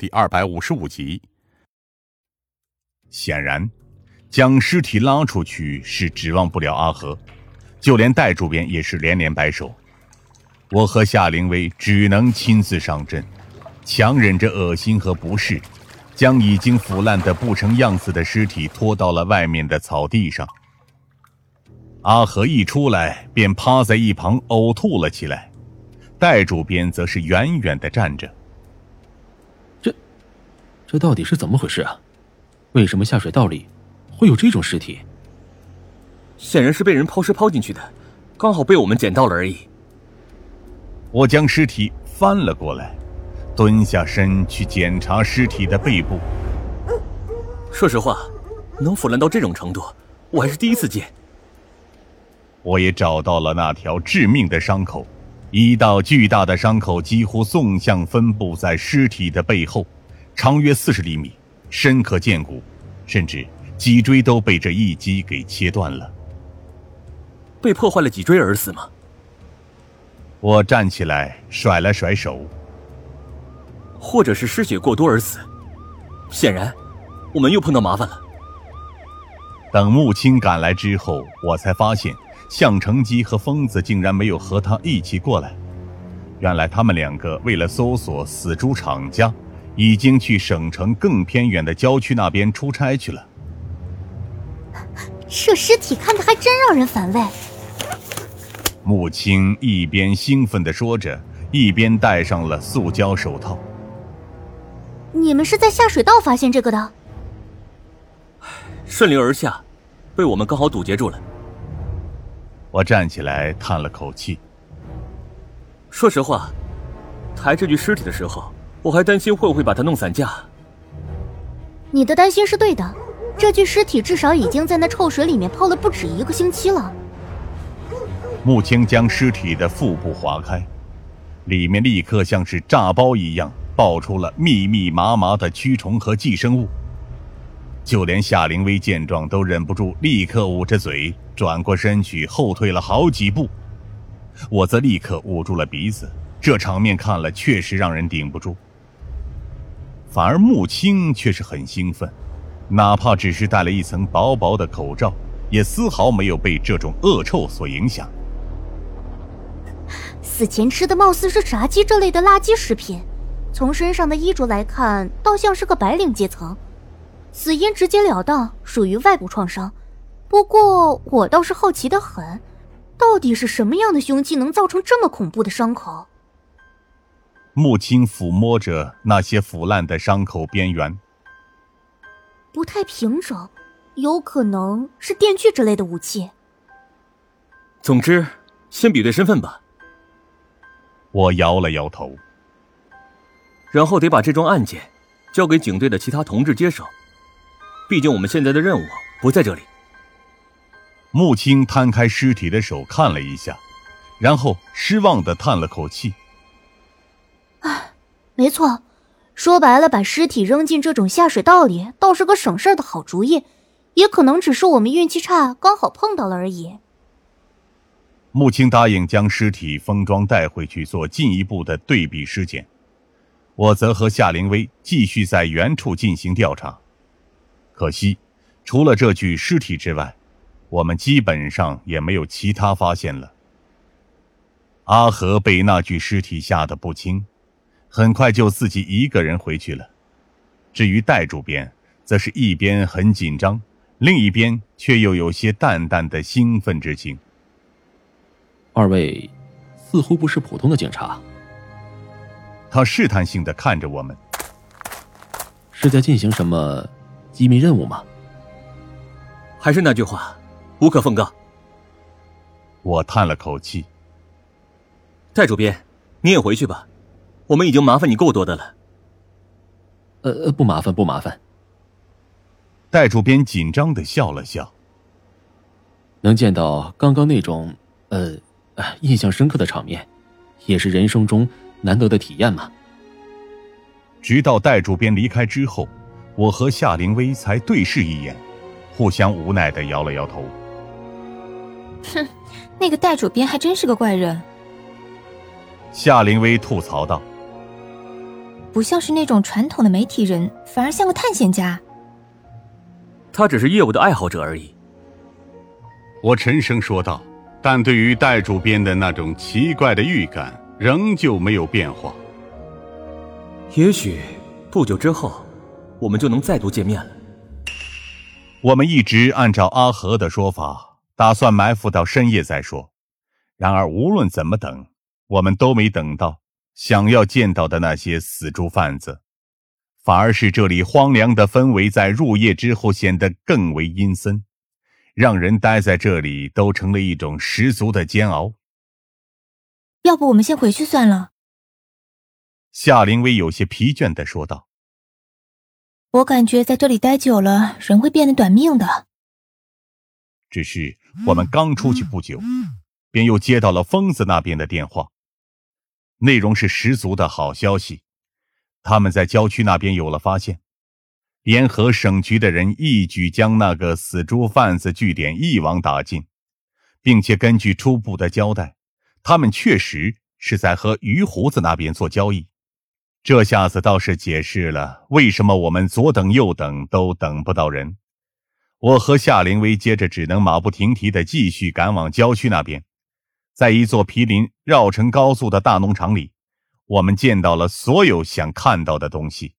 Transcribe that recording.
第二百五十五集。显然，将尸体拉出去是指望不了阿和，就连戴主编也是连连摆手。我和夏灵薇只能亲自上阵，强忍着恶心和不适，将已经腐烂的不成样子的尸体拖到了外面的草地上。阿和一出来便趴在一旁呕吐了起来，戴主编则是远远的站着。这，到底是怎么回事啊？为什么下水道里会有这种尸体？显然是被人抛尸抛进去的，刚好被我们捡到了而已。我将尸体翻了过来，蹲下身去检查尸体的背部。说实话，能腐烂到这种程度，我还是第一次见。我也找到了那条致命的伤口，一道巨大的伤口几乎纵向分布在尸体的背后，长约四十厘米，深可见骨，甚至脊椎都被这一击给切断了。被破坏了脊椎而死吗？我站起来甩了甩手。或者是失血过多而死。显然，我们又碰到麻烦了。等穆青赶来之后，我才发现。向成基和疯子竟然没有和他一起过来，原来他们两个为了搜索死猪厂家，已经去省城更偏远的郊区那边出差去了。这尸体看着还真让人反胃。穆青一边兴奋地说着，一边戴上了塑胶手套。你们是在下水道发现这个的？顺流而下，被我们刚好堵截住了。我站起来，叹了口气。说实话，抬这具尸体的时候，我还担心会不会把它弄散架。你的担心是对的，这具尸体至少已经在那臭水里面泡了不止一个星期了。穆青将尸体的腹部划开，里面立刻像是炸包一样爆出了密密麻麻的蛆虫和寄生物。就连夏灵薇见状，都忍不住立刻捂着嘴，转过身去后退了好几步。我则立刻捂住了鼻子，这场面看了确实让人顶不住。反而穆青却是很兴奋，哪怕只是戴了一层薄薄的口罩，也丝毫没有被这种恶臭所影响。死前吃的貌似是炸鸡这类的垃圾食品，从身上的衣着来看，倒像是个白领阶层。死因直截了当，属于外部创伤。不过我倒是好奇的很，到底是什么样的凶器能造成这么恐怖的伤口？穆青抚摸着那些腐烂的伤口边缘，不太平整，有可能是电锯之类的武器。总之，先比对身份吧。我摇了摇头，然后得把这桩案件交给警队的其他同志接手。毕竟我们现在的任务不在这里。穆青摊开尸体的手看了一下，然后失望的叹了口气：“唉，没错，说白了，把尸体扔进这种下水道里，倒是个省事儿的好主意。也可能只是我们运气差，刚好碰到了而已。”穆青答应将尸体封装带回去做进一步的对比尸检，我则和夏灵薇继续在原处进行调查。可惜，除了这具尸体之外，我们基本上也没有其他发现了。阿和被那具尸体吓得不轻，很快就自己一个人回去了。至于戴主编，则是一边很紧张，另一边却又有些淡淡的兴奋之情。二位，似乎不是普通的警察。他试探性的看着我们，是在进行什么？机密任务吗？还是那句话，无可奉告。我叹了口气。戴主编，你也回去吧，我们已经麻烦你够多的了。呃，不麻烦，不麻烦。戴主编紧张的笑了笑。能见到刚刚那种呃印象深刻的场面，也是人生中难得的体验嘛。直到戴主编离开之后。我和夏灵薇才对视一眼，互相无奈的摇了摇头。哼，那个戴主编还真是个怪人。夏灵薇吐槽道：“不像是那种传统的媒体人，反而像个探险家。他只是业务的爱好者而已。我沉声说道，但对于戴主编的那种奇怪的预感，仍旧没有变化。也许不久之后，我们就能再度见面了。我们一直按照阿和的说法，打算埋伏到深夜再说。然而无论怎么等，我们都没等到想要见到的那些死猪贩子，反而是这里荒凉的氛围在入夜之后显得更为阴森，让人待在这里都成了一种十足的煎熬。要不我们先回去算了。夏灵薇有些疲倦的说道。我感觉在这里待久了，人会变得短命的。只是我们刚出去不久，便又接到了疯子那边的电话，内容是十足的好消息。他们在郊区那边有了发现，联合省局的人一举将那个死猪贩子据点一网打尽，并且根据初步的交代，他们确实是在和于胡子那边做交易。这下子倒是解释了为什么我们左等右等都等不到人。我和夏灵薇接着只能马不停蹄地继续赶往郊区那边，在一座毗邻绕城高速的大农场里，我们见到了所有想看到的东西。